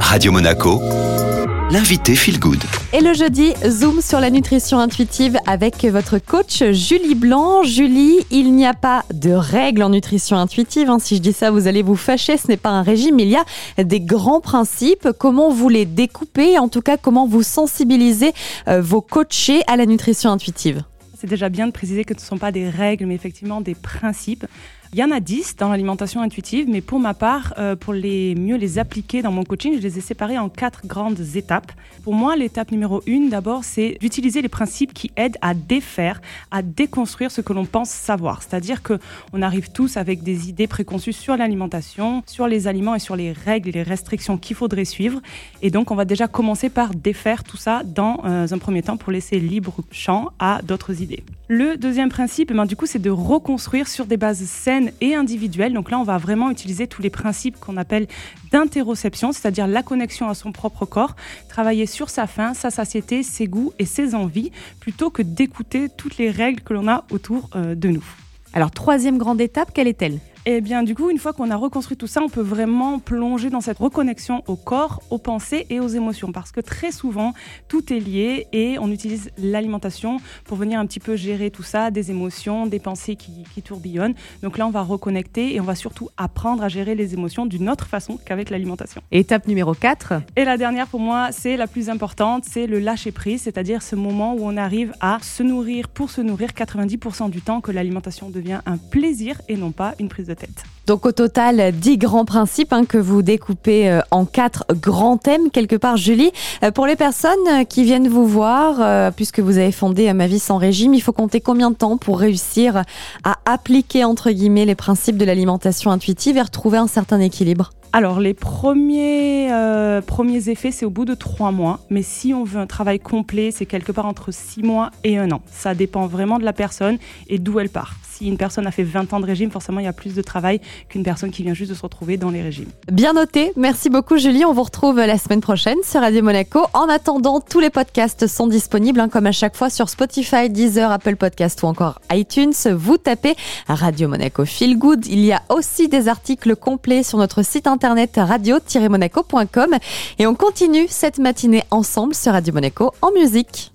Radio Monaco, l'invité Feel Good. Et le jeudi, zoom sur la nutrition intuitive avec votre coach Julie Blanc. Julie, il n'y a pas de règles en nutrition intuitive. hein. Si je dis ça, vous allez vous fâcher. Ce n'est pas un régime. Il y a des grands principes. Comment vous les découpez En tout cas, comment vous sensibilisez euh, vos coachés à la nutrition intuitive? C'est déjà bien de préciser que ce ne sont pas des règles, mais effectivement des principes. Il y en a 10 dans l'alimentation intuitive, mais pour ma part, euh, pour les mieux les appliquer dans mon coaching, je les ai séparés en quatre grandes étapes. Pour moi, l'étape numéro une, d'abord, c'est d'utiliser les principes qui aident à défaire, à déconstruire ce que l'on pense savoir. C'est-à-dire que on arrive tous avec des idées préconçues sur l'alimentation, sur les aliments et sur les règles et les restrictions qu'il faudrait suivre. Et donc, on va déjà commencer par défaire tout ça dans euh, un premier temps pour laisser libre champ à d'autres idées. Le deuxième principe, eh ben, du coup, c'est de reconstruire sur des bases saines et individuelles. Donc là, on va vraiment utiliser tous les principes qu'on appelle d'interoception, c'est-à-dire la connexion à son propre corps, travailler sur sa faim, sa satiété, ses goûts et ses envies, plutôt que d'écouter toutes les règles que l'on a autour euh, de nous. Alors, troisième grande étape, quelle est-elle? Et bien du coup, une fois qu'on a reconstruit tout ça, on peut vraiment plonger dans cette reconnexion au corps, aux pensées et aux émotions. Parce que très souvent, tout est lié et on utilise l'alimentation pour venir un petit peu gérer tout ça, des émotions, des pensées qui, qui tourbillonnent. Donc là, on va reconnecter et on va surtout apprendre à gérer les émotions d'une autre façon qu'avec l'alimentation. Étape numéro 4. Et la dernière pour moi, c'est la plus importante, c'est le lâcher prise, c'est-à-dire ce moment où on arrive à se nourrir pour se nourrir 90% du temps, que l'alimentation devient un plaisir et non pas une prise de It. Donc au total, 10 grands principes hein, que vous découpez euh, en quatre grands thèmes quelque part, Julie. Euh, pour les personnes euh, qui viennent vous voir, puisque vous avez fondé Ma vie sans régime, il faut compter combien de temps pour réussir à appliquer entre guillemets les principes de l'alimentation intuitive et retrouver un certain équilibre? Alors, les premiers, euh, premiers effets, c'est au bout de trois mois. Mais si on veut un travail complet, c'est quelque part entre six mois et un an. Ça dépend vraiment de la personne et d'où elle part. Si une personne a fait 20 ans de régime, forcément, il y a plus de travail qu'une personne qui vient juste de se retrouver dans les régimes. Bien noté. Merci beaucoup, Julie. On vous retrouve la semaine prochaine sur Radio Monaco. En attendant, tous les podcasts sont disponibles, hein, comme à chaque fois, sur Spotify, Deezer, Apple Podcast ou encore iTunes. Vous tapez Radio Monaco Feel Good. Il y a aussi des articles complets sur notre site internet radio-monaco.com. Et on continue cette matinée ensemble sur Radio Monaco en musique.